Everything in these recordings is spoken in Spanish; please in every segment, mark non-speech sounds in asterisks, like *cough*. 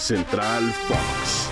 Central Fox.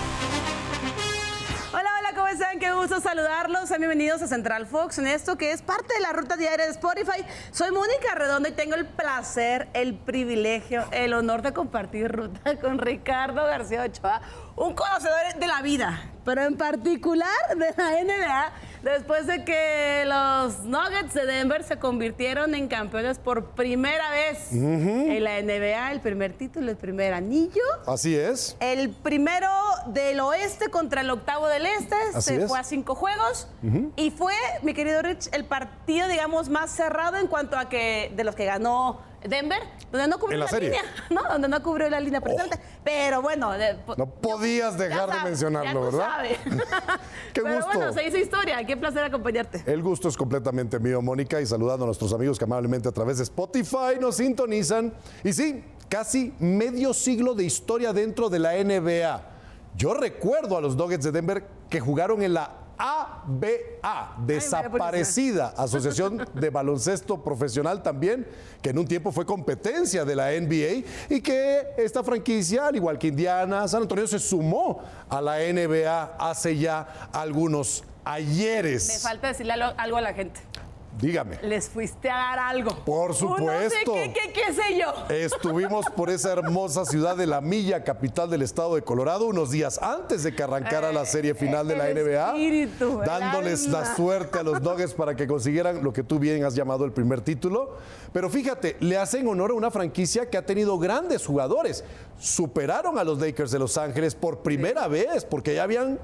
Hola, hola, ¿cómo están? Qué gusto saludarlos. Sean bienvenidos a Central Fox en esto que es parte de la ruta diaria de Spotify. Soy Mónica Redondo y tengo el placer, el privilegio, el honor de compartir ruta *laughs* con Ricardo García Ochoa, un conocedor de la vida, pero en particular de la NBA después de que los Nuggets de Denver se convirtieron en campeones por primera vez en la NBA, el primer título, el primer anillo. Así es. El primero del oeste contra el octavo del este, Así se es. fue a cinco juegos y fue, mi querido Rich, el partido, digamos, más cerrado en cuanto a que de los que ganó Denver, donde no cubrió En la la, serie. Oh. línea, *laughs* ¿no? Donde no cubrió la línea precisamente. Pero bueno, de- No podías dejar de mencionarlo, ¿verdad? sabes. *laughs* Qué Pero gusto. bueno, se hizo historia. Qué placer acompañarte. El gusto es completamente mío, Mónica, y saludando a nuestros amigos que amablemente a través de Spotify nos sintonizan. Y sí, casi medio siglo de historia dentro de la NBA. Yo recuerdo a los Nuggets de Denver que jugaron en la ABA, desaparecida Asociación de Baloncesto Profesional también, que en un tiempo fue competencia de la NBA y que esta franquicia, al igual que Indiana, San Antonio, se sumó a la NBA hace ya algunos ayeres. Me falta decirle algo, a la gente. Dígame. Les fuiste a dar algo. Por supuesto. Sé qué, qué, qué sé yo. Estuvimos *laughs* por esa hermosa ciudad de La Milla, capital del estado de Colorado, unos días antes de que arrancara la serie final de la NBA, espíritu, dándoles la suerte a los Nuggets para que consiguieran lo que tú bien has llamado el primer título. Pero fíjate, le hacen honor a una franquicia que ha tenido grandes jugadores. Superaron a los Lakers de Los Ángeles por primera vez, porque ya habían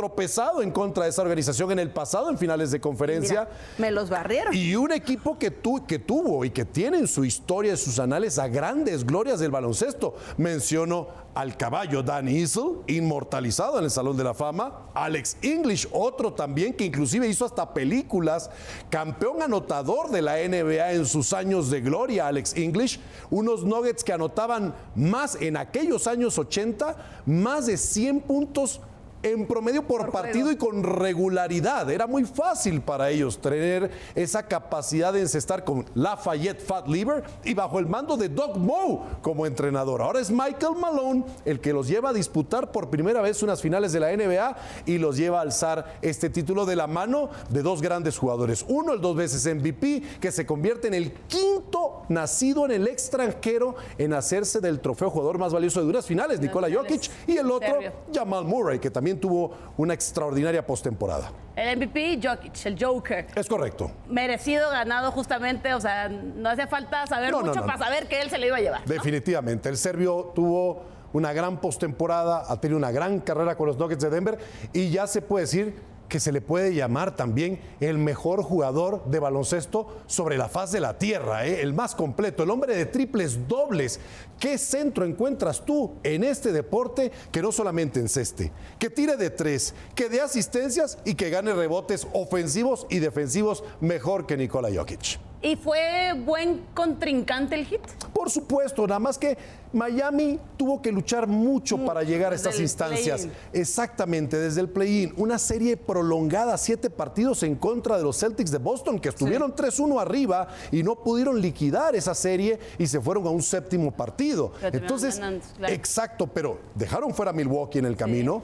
tropezado en contra de esa organización en el pasado en finales de conferencia. Mira, me los barrieron. Y un equipo que, tu- que tuvo y que tiene en su historia, en sus anales, a grandes glorias del baloncesto. Menciono al caballo Dan Issel, inmortalizado en el Salón de la Fama. Alex English, otro también que inclusive hizo hasta películas. Campeón anotador de la NBA en sus años de gloria, Alex English. Unos Nuggets que anotaban más en aquellos años 80, más de 100 puntos en promedio por, Por partido juego. y con regularidad. Era muy fácil para ellos tener esa capacidad de encestar con Lafayette Fat Liver y bajo el mando de Doug Moe como entrenador. Ahora es Michael Malone el que los lleva a disputar por primera vez unas finales de la NBA y los lleva a alzar este título de la mano de dos grandes jugadores. Uno, el dos veces MVP, que se convierte en el quinto nacido en el extranjero en hacerse del trofeo jugador más valioso de unas finales, Nikola finales. Jokic, y el otro. Jamal Murray, que también tuvo una extraordinaria postemporada. El MVP, Jokic, el Joker. Es correcto. Merecido, ganado justamente, o sea, no hace falta saber No, mucho no, para saber que él se lo iba a llevar. Definitivamente. El serbio tuvo una gran postemporada, ha tenido una gran carrera con los Nuggets de Denver y ya se puede decir que se le puede llamar también el mejor jugador de baloncesto sobre la faz de la tierra, ¿eh? el más completo, el hombre de triples dobles. ¿Qué centro encuentras tú en este deporte que no solamente enceste, que tire de tres, que dé asistencias y que gane rebotes ofensivos y defensivos mejor que Nikola Jokic? ¿Y fue buen contrincante el hit? Por supuesto, nada más que Miami tuvo que luchar mucho para llegar a estas instancias. Exactamente, desde el play-in. Una serie prolongada, siete partidos en contra de los Celtics de Boston, que estuvieron 3-1 arriba y no pudieron liquidar esa serie y se fueron a un séptimo partido. Pero Entonces, ganando, claro. exacto, pero dejaron fuera a Milwaukee en el camino.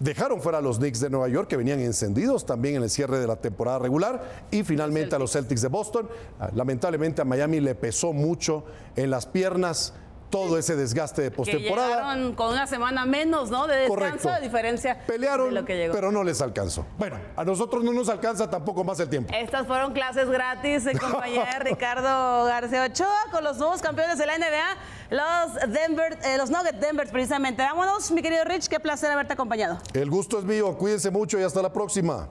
Dejaron fuera a los Knicks de Nueva York, que venían encendidos también en el cierre de la temporada regular, y finalmente a los Celtics de Boston. Ah, Lamentablemente a Miami le pesó mucho en las piernas todo ese desgaste de postemporada. con una semana menos, ¿no? De descanso, Correcto. a diferencia Pelearon, de lo que llegó. pero no les alcanzó. Bueno, a nosotros no nos alcanza tampoco más el tiempo. Estas fueron clases gratis en compañía de *laughs* Ricardo García Ochoa con los nuevos campeones de la NBA, los Denver, eh, los Nuggets Denver precisamente. Vámonos, mi querido Rich, qué placer haberte acompañado. El gusto es mío, cuídense mucho y hasta la próxima.